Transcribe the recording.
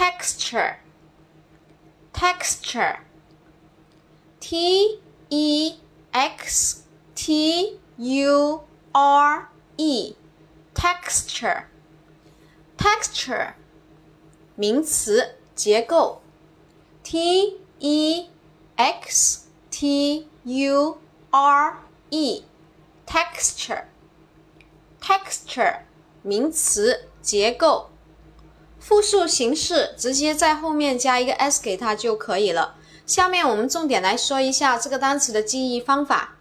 texture texture t e x t u r e texture texture 名词结构 t e x t u r e texture texture 名词结构 复数形式直接在后面加一个 s 给它就可以了。下面我们重点来说一下这个单词的记忆方法。